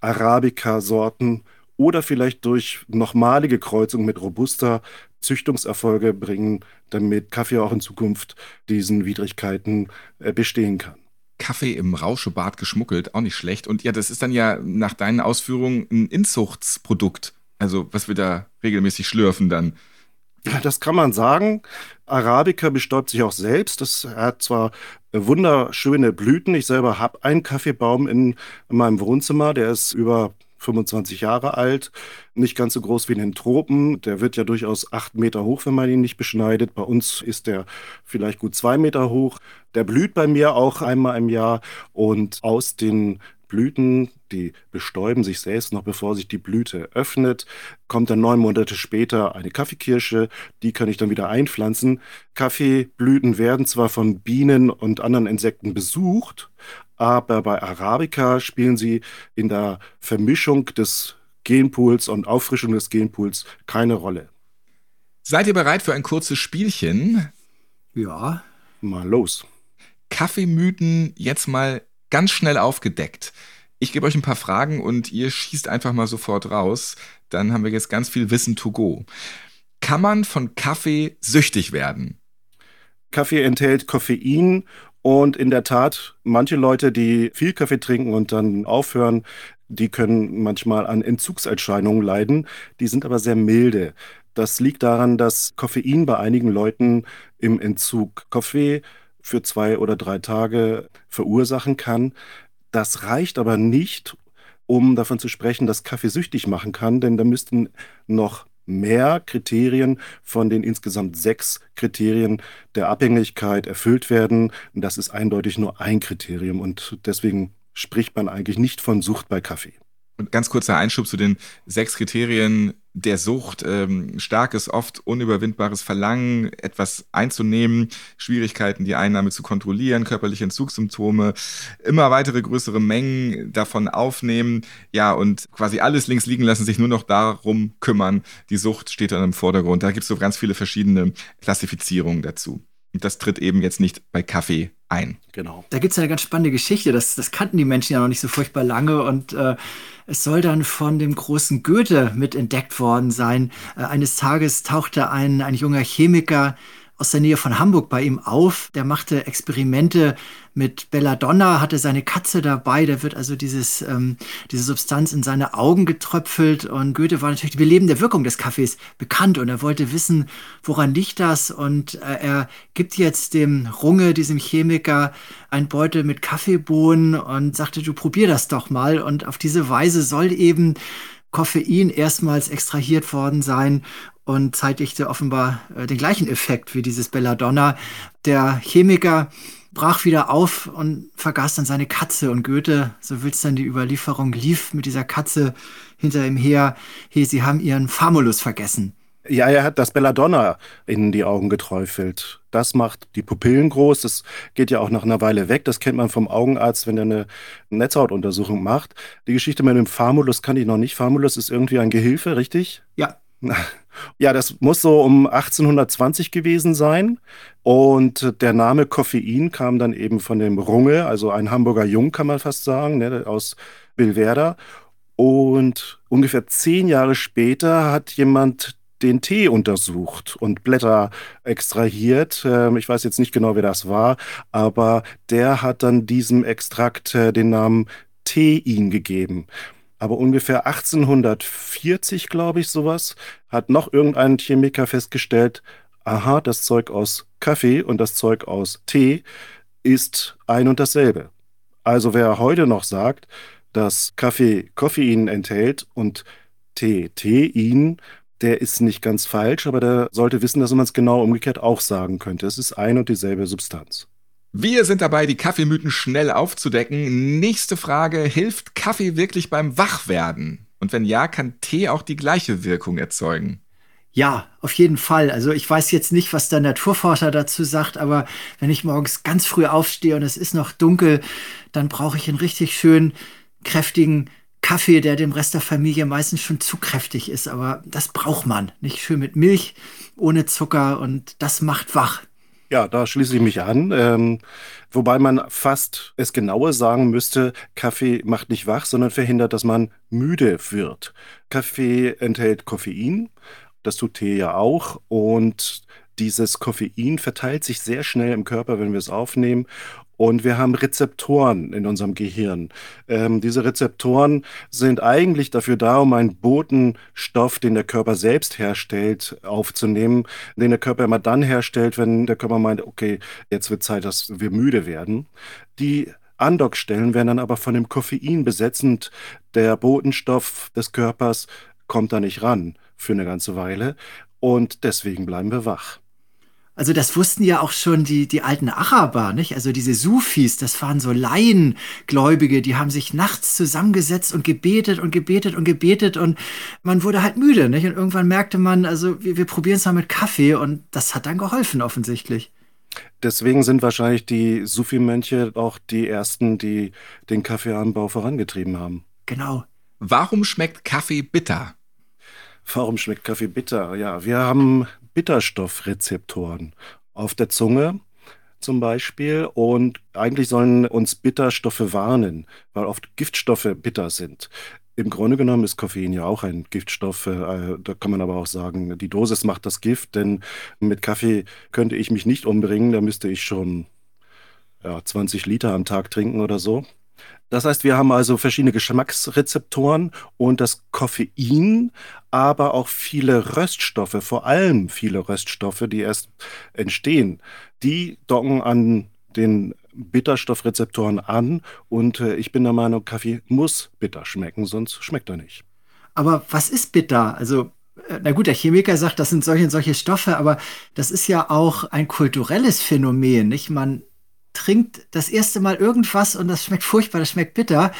Arabica-Sorten oder vielleicht durch nochmalige Kreuzung mit robuster Züchtungserfolge bringen, damit Kaffee auch in Zukunft diesen Widrigkeiten äh, bestehen kann. Kaffee im Rauschebad geschmuggelt, auch nicht schlecht. Und ja, das ist dann ja nach deinen Ausführungen ein Inzuchtsprodukt. Also, was wir da regelmäßig schlürfen dann. Ja, das kann man sagen. Arabica bestäubt sich auch selbst. Das hat zwar wunderschöne Blüten. Ich selber habe einen Kaffeebaum in, in meinem Wohnzimmer. Der ist über 25 Jahre alt, nicht ganz so groß wie in den Tropen. Der wird ja durchaus acht Meter hoch, wenn man ihn nicht beschneidet. Bei uns ist der vielleicht gut zwei Meter hoch. Der blüht bei mir auch einmal im Jahr und aus den Blüten, die bestäuben sich selbst noch bevor sich die Blüte öffnet, kommt dann neun Monate später eine Kaffeekirsche, die kann ich dann wieder einpflanzen. Kaffeeblüten werden zwar von Bienen und anderen Insekten besucht, aber bei Arabica spielen sie in der Vermischung des Genpools und Auffrischung des Genpools keine Rolle. Seid ihr bereit für ein kurzes Spielchen? Ja. Mal los. Kaffeemythen jetzt mal ganz schnell aufgedeckt. Ich gebe euch ein paar Fragen und ihr schießt einfach mal sofort raus. Dann haben wir jetzt ganz viel Wissen to go. Kann man von Kaffee süchtig werden? Kaffee enthält Koffein und in der Tat, manche Leute, die viel Kaffee trinken und dann aufhören, die können manchmal an Entzugserscheinungen leiden. Die sind aber sehr milde. Das liegt daran, dass Koffein bei einigen Leuten im Entzug Kaffee für zwei oder drei Tage verursachen kann. Das reicht aber nicht, um davon zu sprechen, dass Kaffee süchtig machen kann, denn da müssten noch mehr Kriterien von den insgesamt sechs Kriterien der Abhängigkeit erfüllt werden. Das ist eindeutig nur ein Kriterium und deswegen spricht man eigentlich nicht von Sucht bei Kaffee. Und ganz kurzer Einschub zu den sechs Kriterien der Sucht. Ähm, starkes, oft unüberwindbares Verlangen, etwas einzunehmen, Schwierigkeiten, die Einnahme zu kontrollieren, körperliche Entzugssymptome, immer weitere größere Mengen davon aufnehmen. Ja, und quasi alles links liegen lassen, sich nur noch darum kümmern. Die Sucht steht dann im Vordergrund. Da gibt es so ganz viele verschiedene Klassifizierungen dazu. Und das tritt eben jetzt nicht bei Kaffee ein. Genau. Da gibt es eine ganz spannende Geschichte. Das, das kannten die Menschen ja noch nicht so furchtbar lange. Und äh, es soll dann von dem großen Goethe mit entdeckt worden sein. Äh, eines Tages tauchte ein, ein junger Chemiker aus der Nähe von Hamburg bei ihm auf. Der machte Experimente mit Belladonna, hatte seine Katze dabei. Da wird also dieses, ähm, diese Substanz in seine Augen getröpfelt. Und Goethe war natürlich die belebende Wirkung des Kaffees bekannt und er wollte wissen, woran liegt das? Und äh, er gibt jetzt dem Runge, diesem Chemiker, ein Beutel mit Kaffeebohnen und sagte, du probier das doch mal. Und auf diese Weise soll eben Koffein erstmals extrahiert worden sein und zeitigte offenbar äh, den gleichen Effekt wie dieses Belladonna. Der Chemiker brach wieder auf und vergaß dann seine Katze und Goethe, so will's dann die Überlieferung, lief mit dieser Katze hinter ihm her. Hey, sie haben ihren Famulus vergessen. Ja, er hat das Belladonna in die Augen geträufelt. Das macht die Pupillen groß. Das geht ja auch nach einer Weile weg. Das kennt man vom Augenarzt, wenn er eine Netzhautuntersuchung macht. Die Geschichte mit dem Famulus kann ich noch nicht. Famulus ist irgendwie ein Gehilfe, richtig? Ja. Ja, das muss so um 1820 gewesen sein. Und der Name Koffein kam dann eben von dem Runge, also ein Hamburger Jung, kann man fast sagen, ne, aus Billwerder. Und ungefähr zehn Jahre später hat jemand den Tee untersucht und Blätter extrahiert. Ähm, ich weiß jetzt nicht genau, wer das war, aber der hat dann diesem Extrakt äh, den Namen Tein gegeben. Aber ungefähr 1840, glaube ich, sowas, hat noch irgendein Chemiker festgestellt, aha, das Zeug aus Kaffee und das Zeug aus Tee ist ein und dasselbe. Also wer heute noch sagt, dass Kaffee Koffein enthält und Tee Tein, der ist nicht ganz falsch, aber der sollte wissen, dass man es genau umgekehrt auch sagen könnte. Es ist ein und dieselbe Substanz. Wir sind dabei, die Kaffeemythen schnell aufzudecken. Nächste Frage, hilft Kaffee wirklich beim Wachwerden? Und wenn ja, kann Tee auch die gleiche Wirkung erzeugen? Ja, auf jeden Fall. Also ich weiß jetzt nicht, was der Naturforscher dazu sagt, aber wenn ich morgens ganz früh aufstehe und es ist noch dunkel, dann brauche ich einen richtig schön kräftigen Kaffee, der dem Rest der Familie meistens schon zu kräftig ist. Aber das braucht man. Nicht schön mit Milch, ohne Zucker und das macht wach. Ja, da schließe ich mich an. Ähm, wobei man fast es genauer sagen müsste, Kaffee macht nicht wach, sondern verhindert, dass man müde wird. Kaffee enthält Koffein, das tut Tee ja auch. Und dieses Koffein verteilt sich sehr schnell im Körper, wenn wir es aufnehmen. Und wir haben Rezeptoren in unserem Gehirn. Ähm, diese Rezeptoren sind eigentlich dafür da, um einen Botenstoff, den der Körper selbst herstellt, aufzunehmen, den der Körper immer dann herstellt, wenn der Körper meint, okay, jetzt wird Zeit, dass wir müde werden. Die Andockstellen werden dann aber von dem Koffein besetzt und der Botenstoff des Körpers kommt da nicht ran für eine ganze Weile und deswegen bleiben wir wach. Also das wussten ja auch schon die, die alten Araber, nicht? Also diese Sufis, das waren so Laiengläubige, die haben sich nachts zusammengesetzt und gebetet und gebetet und gebetet und man wurde halt müde, nicht? Und irgendwann merkte man, also wir, wir probieren es mal mit Kaffee und das hat dann geholfen offensichtlich. Deswegen sind wahrscheinlich die Sufi-Mönche auch die ersten, die den Kaffeeanbau vorangetrieben haben. Genau. Warum schmeckt Kaffee bitter? Warum schmeckt Kaffee bitter? Ja, wir haben Bitterstoffrezeptoren auf der Zunge zum Beispiel und eigentlich sollen uns Bitterstoffe warnen, weil oft Giftstoffe bitter sind. Im Grunde genommen ist Koffein ja auch ein Giftstoff. Äh, da kann man aber auch sagen, die Dosis macht das Gift, denn mit Kaffee könnte ich mich nicht umbringen, da müsste ich schon ja, 20 Liter am Tag trinken oder so. Das heißt, wir haben also verschiedene Geschmacksrezeptoren und das Koffein, aber auch viele Röststoffe, vor allem viele Röststoffe, die erst entstehen, die docken an den Bitterstoffrezeptoren an und äh, ich bin der Meinung, Kaffee muss bitter schmecken, sonst schmeckt er nicht. Aber was ist bitter? Also äh, na gut, der Chemiker sagt, das sind solche und solche Stoffe, aber das ist ja auch ein kulturelles Phänomen, nicht? Man trinkt das erste Mal irgendwas und das schmeckt furchtbar, das schmeckt bitter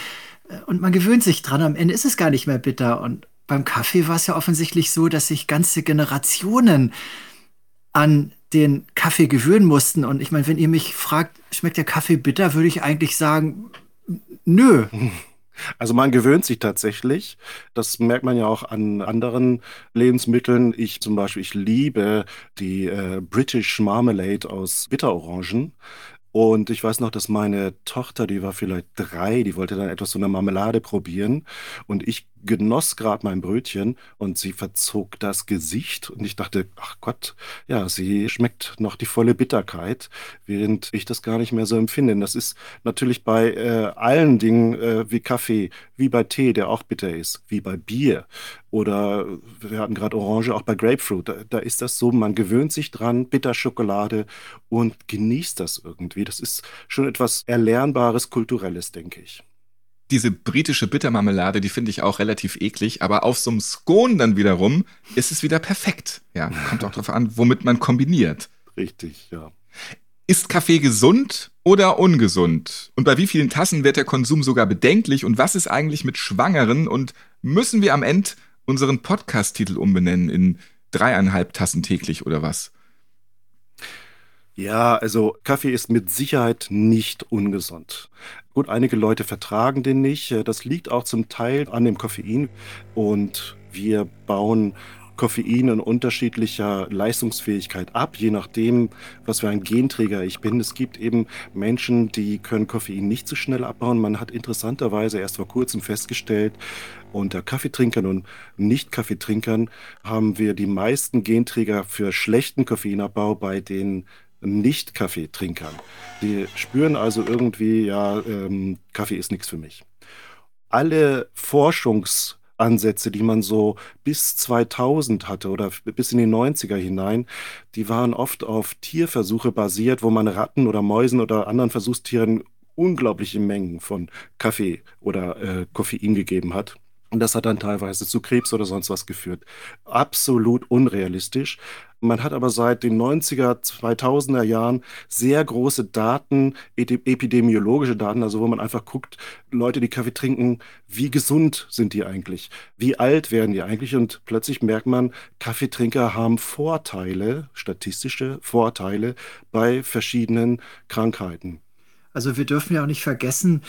äh, und man gewöhnt sich dran. Am Ende ist es gar nicht mehr bitter. Und beim Kaffee war es ja offensichtlich so, dass sich ganze Generationen an den Kaffee gewöhnen mussten. Und ich meine, wenn ihr mich fragt, schmeckt der Kaffee bitter, würde ich eigentlich sagen, nö. Also man gewöhnt sich tatsächlich. Das merkt man ja auch an anderen Lebensmitteln. Ich zum Beispiel, ich liebe die äh, British Marmalade aus Bitterorangen. Und ich weiß noch, dass meine Tochter, die war vielleicht drei, die wollte dann etwas so eine Marmelade probieren. Und ich genoss gerade mein Brötchen und sie verzog das Gesicht und ich dachte, ach Gott, ja, sie schmeckt noch die volle Bitterkeit, während ich das gar nicht mehr so empfinde. Das ist natürlich bei äh, allen Dingen äh, wie Kaffee, wie bei Tee, der auch bitter ist, wie bei Bier oder wir hatten gerade Orange, auch bei Grapefruit. Da, da ist das so, man gewöhnt sich dran, Bitterschokolade und genießt das irgendwie. Das ist schon etwas Erlernbares, Kulturelles, denke ich diese britische Bittermarmelade, die finde ich auch relativ eklig, aber auf so einem Scone dann wiederum ist es wieder perfekt. Ja, kommt auch darauf an, womit man kombiniert. Richtig, ja. Ist Kaffee gesund oder ungesund? Und bei wie vielen Tassen wird der Konsum sogar bedenklich? Und was ist eigentlich mit Schwangeren? Und müssen wir am Ende unseren Podcast-Titel umbenennen in dreieinhalb Tassen täglich oder was? Ja, also Kaffee ist mit Sicherheit nicht ungesund. Gut, einige Leute vertragen den nicht. Das liegt auch zum Teil an dem Koffein. Und wir bauen Koffein in unterschiedlicher Leistungsfähigkeit ab, je nachdem, was für ein Genträger ich bin. Es gibt eben Menschen, die können Koffein nicht so schnell abbauen. Man hat interessanterweise erst vor kurzem festgestellt, unter Kaffeetrinkern und Nicht-Kaffeetrinkern haben wir die meisten Genträger für schlechten Koffeinabbau bei den Nicht-Kaffeetrinkern. Die spüren also irgendwie, ja, ähm, Kaffee ist nichts für mich. Alle Forschungs- Ansätze, die man so bis 2000 hatte oder bis in die 90er hinein, die waren oft auf Tierversuche basiert, wo man Ratten oder Mäusen oder anderen Versuchstieren unglaubliche Mengen von Kaffee oder äh, Koffein gegeben hat. Und das hat dann teilweise zu Krebs oder sonst was geführt. Absolut unrealistisch. Man hat aber seit den 90er, 2000er Jahren sehr große Daten, epidemiologische Daten, also wo man einfach guckt, Leute, die Kaffee trinken, wie gesund sind die eigentlich? Wie alt werden die eigentlich? Und plötzlich merkt man, Kaffeetrinker haben Vorteile, statistische Vorteile bei verschiedenen Krankheiten. Also wir dürfen ja auch nicht vergessen,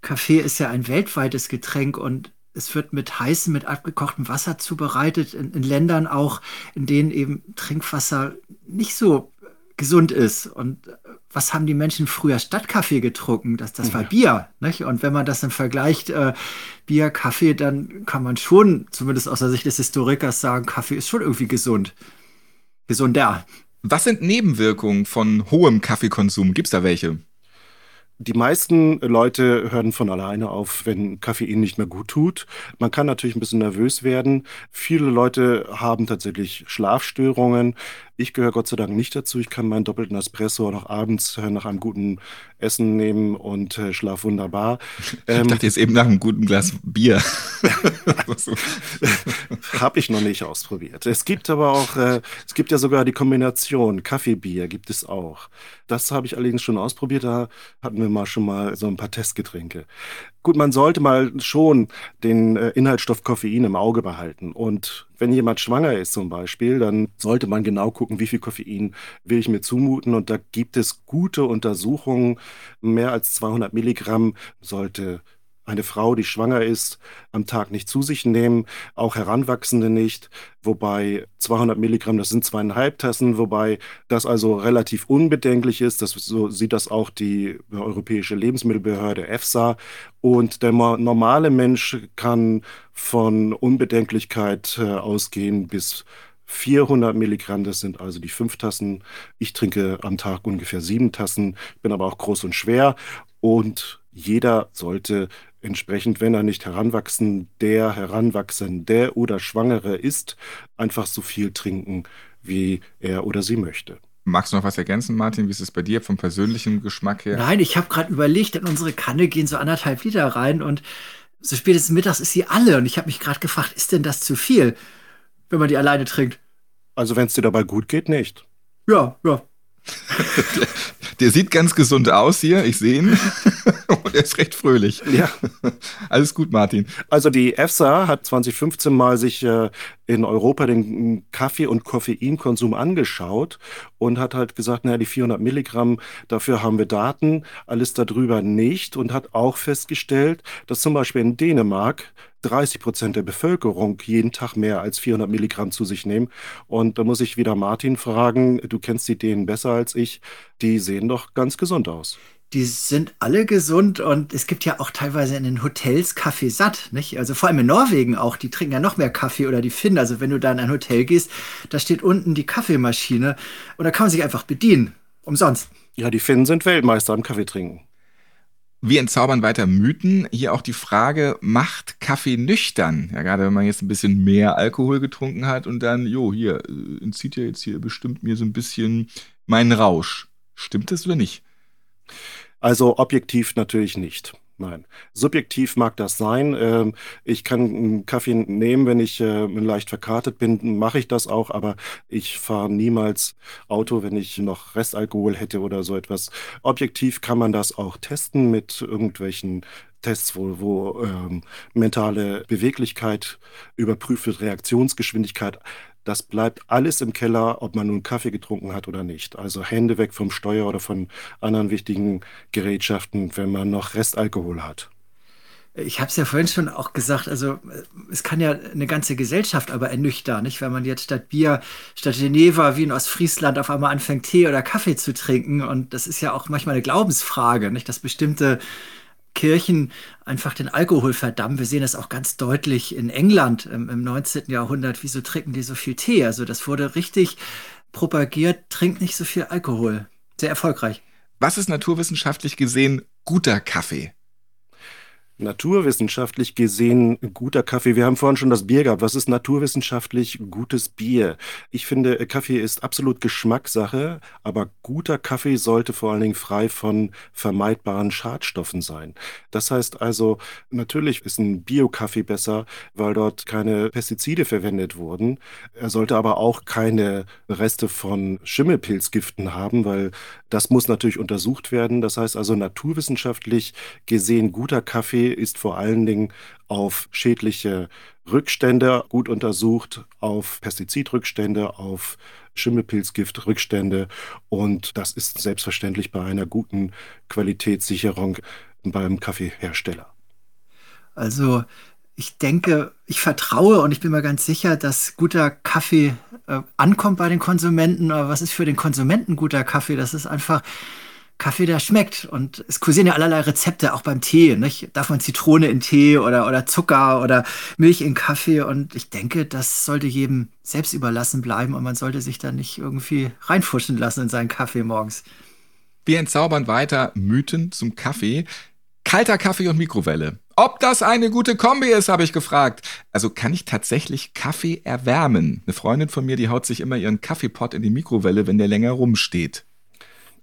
Kaffee ist ja ein weltweites Getränk und es wird mit heißem, mit abgekochtem Wasser zubereitet, in, in, Ländern auch, in denen eben Trinkwasser nicht so gesund ist. Und äh, was haben die Menschen früher statt Kaffee getrunken? Das, das war ja. Bier. Nicht? Und wenn man das dann vergleicht, äh, Bier, Kaffee, dann kann man schon, zumindest aus der Sicht des Historikers, sagen, Kaffee ist schon irgendwie gesund. Gesunder. Was sind Nebenwirkungen von hohem Kaffeekonsum? Gibt es da welche? Die meisten Leute hören von alleine auf, wenn Koffein nicht mehr gut tut. Man kann natürlich ein bisschen nervös werden. Viele Leute haben tatsächlich Schlafstörungen. Ich gehöre Gott sei Dank nicht dazu. Ich kann meinen doppelten Espresso noch abends äh, nach einem guten Essen nehmen und äh, schlaf wunderbar. Ähm, ich dachte jetzt eben nach einem guten Glas Bier. Habe ich noch nicht ausprobiert. Es gibt aber auch, äh, es gibt ja sogar die Kombination Kaffee-Bier gibt es auch. Das habe ich allerdings schon ausprobiert. Da hatten wir mal schon mal so ein paar Testgetränke. Gut, man sollte mal schon den äh, Inhaltsstoff Koffein im Auge behalten. Und wenn jemand schwanger ist zum Beispiel, dann sollte man genau gucken, wie viel Koffein will ich mir zumuten. Und da gibt es gute Untersuchungen. Mehr als 200 Milligramm sollte eine Frau, die schwanger ist, am Tag nicht zu sich nehmen, auch Heranwachsende nicht, wobei 200 Milligramm, das sind zweieinhalb Tassen, wobei das also relativ unbedenklich ist. Das, so sieht das auch die Europäische Lebensmittelbehörde EFSA. Und der normale Mensch kann von Unbedenklichkeit äh, ausgehen bis 400 Milligramm, das sind also die fünf Tassen. Ich trinke am Tag ungefähr sieben Tassen, bin aber auch groß und schwer. Und jeder sollte entsprechend, wenn er nicht heranwachsen, der Heranwachsende oder Schwangere ist, einfach so viel trinken, wie er oder sie möchte. Magst du noch was ergänzen, Martin? Wie ist es bei dir vom persönlichen Geschmack her? Nein, ich habe gerade überlegt, in unsere Kanne gehen so anderthalb Liter rein und so spätestens mittags ist sie alle. Und ich habe mich gerade gefragt, ist denn das zu viel, wenn man die alleine trinkt? Also wenn es dir dabei gut geht, nicht. Ja, ja. Der sieht ganz gesund aus hier, ich sehe ihn. Und er ist recht fröhlich. Ja. Alles gut, Martin. Also die EFSA hat 2015 mal sich äh, in Europa den Kaffee- und Koffeinkonsum angeschaut und hat halt gesagt, naja, die 400 Milligramm, dafür haben wir Daten, alles darüber nicht und hat auch festgestellt, dass zum Beispiel in Dänemark 30 Prozent der Bevölkerung jeden Tag mehr als 400 Milligramm zu sich nehmen. Und da muss ich wieder Martin fragen, du kennst die Dänen besser als ich, die sehen doch ganz gesund aus die sind alle gesund und es gibt ja auch teilweise in den Hotels Kaffee satt, nicht? Also vor allem in Norwegen auch, die trinken ja noch mehr Kaffee oder die Finnen. Also wenn du da in ein Hotel gehst, da steht unten die Kaffeemaschine und da kann man sich einfach bedienen. Umsonst. Ja, die Finnen sind Weltmeister am Kaffee trinken. Wir entzaubern weiter Mythen. Hier auch die Frage, macht Kaffee nüchtern? Ja, gerade wenn man jetzt ein bisschen mehr Alkohol getrunken hat und dann, jo, hier, äh, entzieht ja jetzt hier bestimmt mir so ein bisschen meinen Rausch. Stimmt das oder nicht? Also objektiv natürlich nicht. Nein. Subjektiv mag das sein. Ähm, ich kann einen Kaffee nehmen, wenn ich äh, leicht verkartet bin, mache ich das auch, aber ich fahre niemals Auto, wenn ich noch Restalkohol hätte oder so etwas. Objektiv kann man das auch testen mit irgendwelchen Tests, wo, wo ähm, mentale Beweglichkeit überprüft wird, Reaktionsgeschwindigkeit. Das bleibt alles im Keller, ob man nun Kaffee getrunken hat oder nicht. Also Hände weg vom Steuer oder von anderen wichtigen Gerätschaften, wenn man noch Restalkohol hat. Ich habe es ja vorhin schon auch gesagt, also es kann ja eine ganze Gesellschaft aber ernüchtern, nicht? Wenn man jetzt statt Bier, statt Geneva wie in Ostfriesland auf einmal anfängt, Tee oder Kaffee zu trinken. Und das ist ja auch manchmal eine Glaubensfrage, nicht? Dass bestimmte Kirchen einfach den Alkohol verdammen. Wir sehen das auch ganz deutlich in England im, im 19. Jahrhundert. Wieso trinken die so viel Tee? Also das wurde richtig propagiert, trinkt nicht so viel Alkohol. Sehr erfolgreich. Was ist naturwissenschaftlich gesehen guter Kaffee? Naturwissenschaftlich gesehen guter Kaffee. Wir haben vorhin schon das Bier gehabt. Was ist naturwissenschaftlich gutes Bier? Ich finde, Kaffee ist absolut Geschmackssache, aber guter Kaffee sollte vor allen Dingen frei von vermeidbaren Schadstoffen sein. Das heißt also, natürlich ist ein Bio-Kaffee besser, weil dort keine Pestizide verwendet wurden. Er sollte aber auch keine Reste von Schimmelpilzgiften haben, weil das muss natürlich untersucht werden. Das heißt also, naturwissenschaftlich gesehen guter Kaffee ist vor allen Dingen auf schädliche Rückstände gut untersucht, auf Pestizidrückstände, auf Schimmelpilzgiftrückstände. Und das ist selbstverständlich bei einer guten Qualitätssicherung beim Kaffeehersteller. Also ich denke, ich vertraue und ich bin mir ganz sicher, dass guter Kaffee äh, ankommt bei den Konsumenten. Aber was ist für den Konsumenten guter Kaffee? Das ist einfach Kaffee, der schmeckt. Und es kursieren ja allerlei Rezepte, auch beim Tee. Nicht? Darf man Zitrone in Tee oder, oder Zucker oder Milch in Kaffee? Und ich denke, das sollte jedem selbst überlassen bleiben und man sollte sich da nicht irgendwie reinfuschen lassen in seinen Kaffee morgens. Wir entzaubern weiter Mythen zum Kaffee. Kalter Kaffee und Mikrowelle. Ob das eine gute Kombi ist, habe ich gefragt. Also kann ich tatsächlich Kaffee erwärmen? Eine Freundin von mir, die haut sich immer ihren Kaffeepot in die Mikrowelle, wenn der länger rumsteht.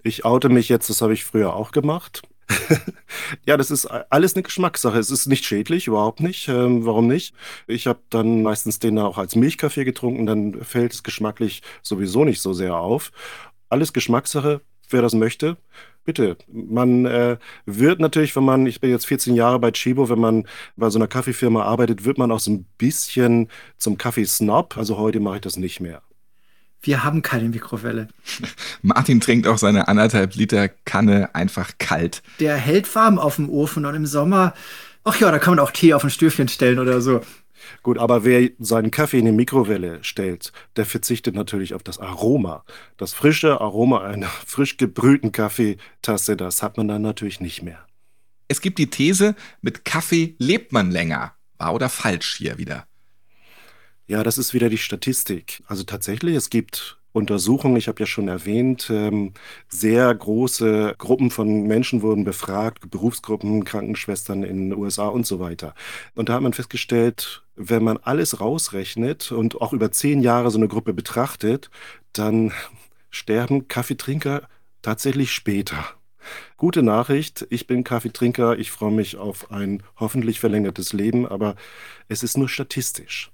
Ich oute mich jetzt, das habe ich früher auch gemacht. ja, das ist alles eine Geschmackssache. Es ist nicht schädlich, überhaupt nicht. Ähm, warum nicht? Ich habe dann meistens den auch als Milchkaffee getrunken, dann fällt es geschmacklich sowieso nicht so sehr auf. Alles Geschmackssache, wer das möchte. Bitte, man äh, wird natürlich, wenn man, ich bin jetzt 14 Jahre bei Chibo, wenn man bei so einer Kaffeefirma arbeitet, wird man auch so ein bisschen zum Kaffeesnob. Also heute mache ich das nicht mehr. Wir haben keine Mikrowelle. Martin trinkt auch seine anderthalb Liter Kanne einfach kalt. Der hält warm auf dem Ofen und im Sommer, ach ja, da kann man auch Tee auf ein Stüfchen stellen oder so. Gut, aber wer seinen Kaffee in die Mikrowelle stellt, der verzichtet natürlich auf das Aroma. Das frische Aroma einer frisch gebrühten Kaffeetasse, das hat man dann natürlich nicht mehr. Es gibt die These, mit Kaffee lebt man länger. War oder falsch hier wieder? Ja, das ist wieder die Statistik. Also tatsächlich, es gibt Untersuchungen, ich habe ja schon erwähnt, ähm, sehr große Gruppen von Menschen wurden befragt, Berufsgruppen, Krankenschwestern in den USA und so weiter. Und da hat man festgestellt, wenn man alles rausrechnet und auch über zehn Jahre so eine Gruppe betrachtet, dann sterben Kaffeetrinker tatsächlich später. Gute Nachricht, ich bin Kaffeetrinker, ich freue mich auf ein hoffentlich verlängertes Leben, aber es ist nur statistisch.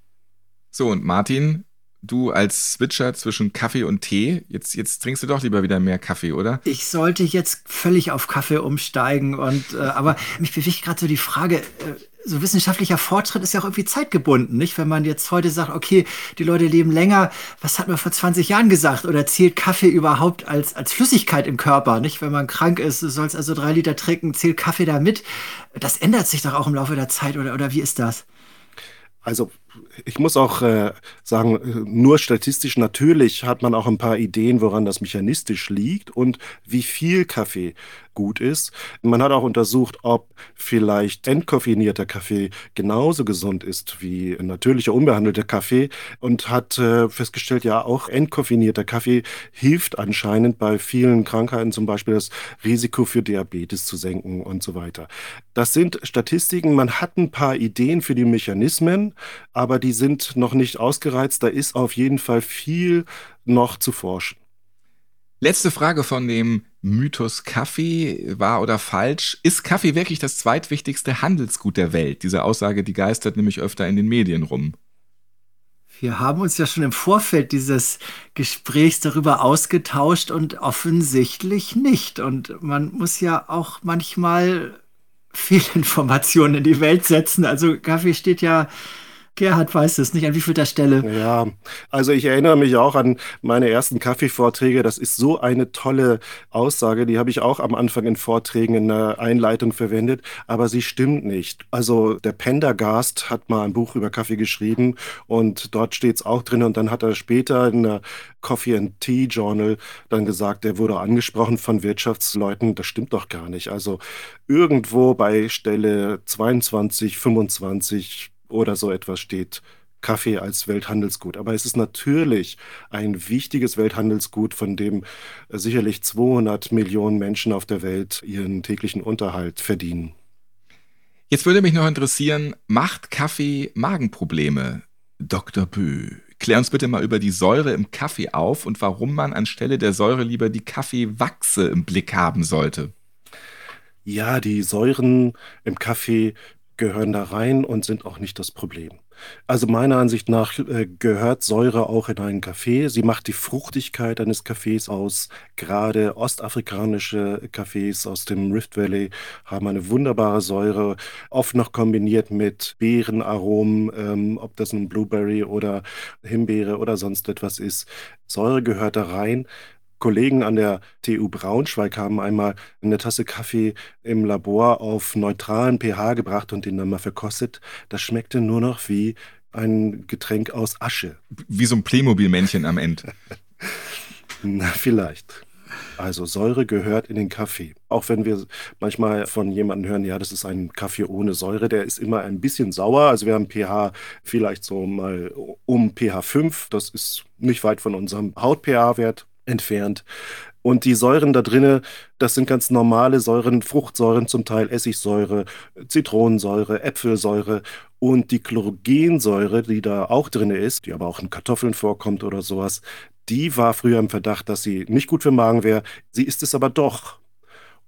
So, und Martin, du als Switcher zwischen Kaffee und Tee, jetzt, jetzt trinkst du doch lieber wieder mehr Kaffee, oder? Ich sollte jetzt völlig auf Kaffee umsteigen und äh, aber mich bewegt gerade so die Frage, äh, so wissenschaftlicher Fortschritt ist ja auch irgendwie zeitgebunden, nicht? Wenn man jetzt heute sagt, okay, die Leute leben länger, was hat man vor 20 Jahren gesagt? Oder zählt Kaffee überhaupt als, als Flüssigkeit im Körper, nicht? Wenn man krank ist, du sollst also drei Liter trinken, zählt Kaffee da mit? Das ändert sich doch auch im Laufe der Zeit, oder, oder wie ist das? Also ich muss auch äh, sagen, nur statistisch natürlich hat man auch ein paar Ideen, woran das mechanistisch liegt und wie viel Kaffee gut ist. Man hat auch untersucht, ob vielleicht entkoffinierter Kaffee genauso gesund ist wie natürlicher unbehandelter Kaffee und hat äh, festgestellt, ja, auch entkoffinierter Kaffee hilft anscheinend bei vielen Krankheiten, zum Beispiel das Risiko für Diabetes zu senken und so weiter. Das sind Statistiken, man hat ein paar Ideen für die Mechanismen, aber die sind noch nicht ausgereizt. Da ist auf jeden Fall viel noch zu forschen. Letzte Frage von dem Mythos Kaffee, wahr oder falsch? Ist Kaffee wirklich das zweitwichtigste Handelsgut der Welt? Diese Aussage, die geistert nämlich öfter in den Medien rum. Wir haben uns ja schon im Vorfeld dieses Gesprächs darüber ausgetauscht und offensichtlich nicht. Und man muss ja auch manchmal Fehlinformationen in die Welt setzen. Also Kaffee steht ja Gerhard weiß es nicht, an wie vielter Stelle. Ja, also ich erinnere mich auch an meine ersten Kaffeevorträge. Das ist so eine tolle Aussage, die habe ich auch am Anfang in Vorträgen in der Einleitung verwendet, aber sie stimmt nicht. Also der Pendergast hat mal ein Buch über Kaffee geschrieben und dort steht es auch drin und dann hat er später in der Coffee and Tea Journal dann gesagt, er wurde angesprochen von Wirtschaftsleuten. Das stimmt doch gar nicht. Also irgendwo bei Stelle 22, 25 oder so etwas steht Kaffee als Welthandelsgut. Aber es ist natürlich ein wichtiges Welthandelsgut, von dem sicherlich 200 Millionen Menschen auf der Welt ihren täglichen Unterhalt verdienen. Jetzt würde mich noch interessieren, macht Kaffee Magenprobleme? Dr. Bö, klär uns bitte mal über die Säure im Kaffee auf und warum man anstelle der Säure lieber die Kaffeewachse im Blick haben sollte. Ja, die Säuren im Kaffee gehören da rein und sind auch nicht das Problem. Also meiner Ansicht nach äh, gehört Säure auch in einen Kaffee. Sie macht die Fruchtigkeit eines Kaffees aus. Gerade ostafrikanische Kaffees aus dem Rift Valley haben eine wunderbare Säure, oft noch kombiniert mit Beerenaromen, ähm, ob das ein Blueberry oder Himbeere oder sonst etwas ist. Säure gehört da rein. Kollegen an der TU Braunschweig haben einmal eine Tasse Kaffee im Labor auf neutralen pH gebracht und den dann mal verkostet. Das schmeckte nur noch wie ein Getränk aus Asche. Wie so ein Playmobil-Männchen am Ende. Na, vielleicht. Also Säure gehört in den Kaffee. Auch wenn wir manchmal von jemandem hören, ja, das ist ein Kaffee ohne Säure, der ist immer ein bisschen sauer. Also wir haben pH vielleicht so mal um pH 5. Das ist nicht weit von unserem Haut-pH-Wert entfernt. Und die Säuren da drinnen, das sind ganz normale Säuren, Fruchtsäuren, zum Teil Essigsäure, Zitronensäure, Äpfelsäure und die Chlorogensäure, die da auch drin ist, die aber auch in Kartoffeln vorkommt oder sowas, die war früher im Verdacht, dass sie nicht gut für den Magen wäre. Sie ist es aber doch.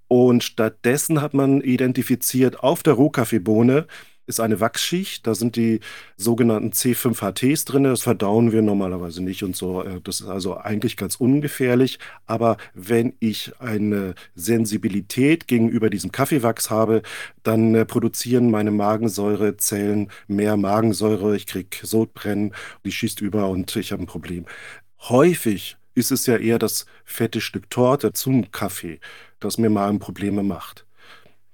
Und stattdessen hat man identifiziert auf der Rohkaffeebohne ist eine Wachsschicht. Da sind die sogenannten C5HTs drin. Das verdauen wir normalerweise nicht und so. Äh, das ist also eigentlich ganz ungefährlich. Aber wenn ich eine Sensibilität gegenüber diesem Kaffeewachs habe, dann äh, produzieren meine Magensäurezellen mehr Magensäure. Ich kriege Sodbrennen, die schießt über und ich habe ein Problem. Häufig ist es ja eher das fette Stück Torte zum Kaffee, das mir Magenprobleme macht.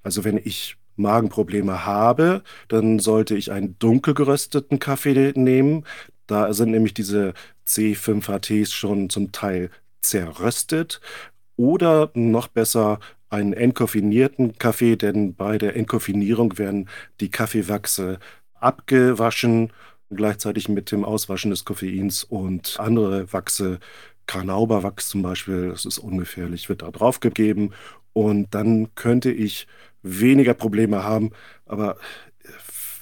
Also wenn ich Magenprobleme habe, dann sollte ich einen dunkel gerösteten Kaffee nehmen. Da sind nämlich diese C5HTs schon zum Teil zerröstet. Oder noch besser einen entkoffinierten Kaffee, denn bei der Entkoffinierung werden die Kaffeewachse abgewaschen, gleichzeitig mit dem Auswaschen des Koffeins und andere Wachse, Karnauberwachs zum Beispiel, das ist ungefährlich, wird da draufgegeben und dann könnte ich weniger Probleme haben. Aber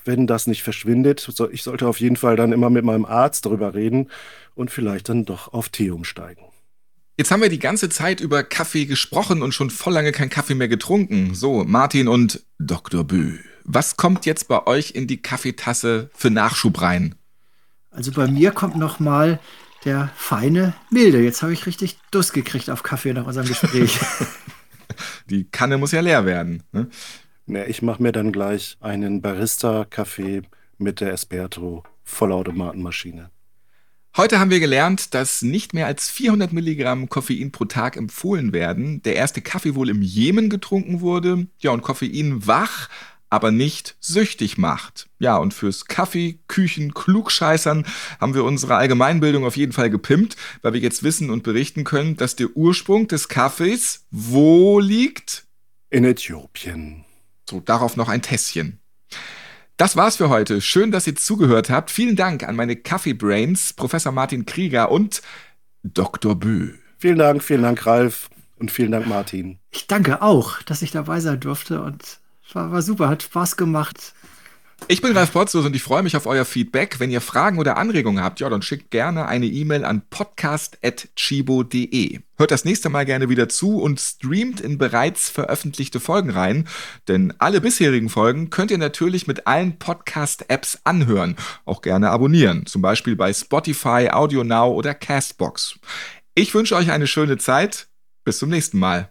wenn das nicht verschwindet, ich sollte auf jeden Fall dann immer mit meinem Arzt darüber reden und vielleicht dann doch auf Tee umsteigen. Jetzt haben wir die ganze Zeit über Kaffee gesprochen und schon voll lange kein Kaffee mehr getrunken. So, Martin und Dr. Bö, was kommt jetzt bei euch in die Kaffeetasse für Nachschub rein? Also bei mir kommt noch mal der feine Milde. Jetzt habe ich richtig Durst gekriegt auf Kaffee nach unserem Gespräch. Die Kanne muss ja leer werden. Ne? Ja, ich mache mir dann gleich einen Barista-Kaffee mit der Esperto Vollautomatenmaschine. Heute haben wir gelernt, dass nicht mehr als 400 Milligramm Koffein pro Tag empfohlen werden. Der erste Kaffee wohl im Jemen getrunken wurde. Ja, und Koffein wach aber nicht süchtig macht. Ja, und fürs Kaffee, Küchen, Klugscheißern haben wir unsere Allgemeinbildung auf jeden Fall gepimpt, weil wir jetzt wissen und berichten können, dass der Ursprung des Kaffees wo liegt? In Äthiopien. So, darauf noch ein Tässchen. Das war's für heute. Schön, dass ihr zugehört habt. Vielen Dank an meine Kaffee-Brains, Professor Martin Krieger und Dr. Bö. Vielen Dank, vielen Dank, Ralf. Und vielen Dank, Martin. Ich danke auch, dass ich dabei sein durfte und war, war super, hat Spaß gemacht. Ich bin Ralf Potzus und ich freue mich auf euer Feedback. Wenn ihr Fragen oder Anregungen habt, ja, dann schickt gerne eine E-Mail an podcast.chibo.de. Hört das nächste Mal gerne wieder zu und streamt in bereits veröffentlichte Folgen rein, denn alle bisherigen Folgen könnt ihr natürlich mit allen Podcast-Apps anhören. Auch gerne abonnieren, zum Beispiel bei Spotify, AudioNow oder Castbox. Ich wünsche euch eine schöne Zeit. Bis zum nächsten Mal.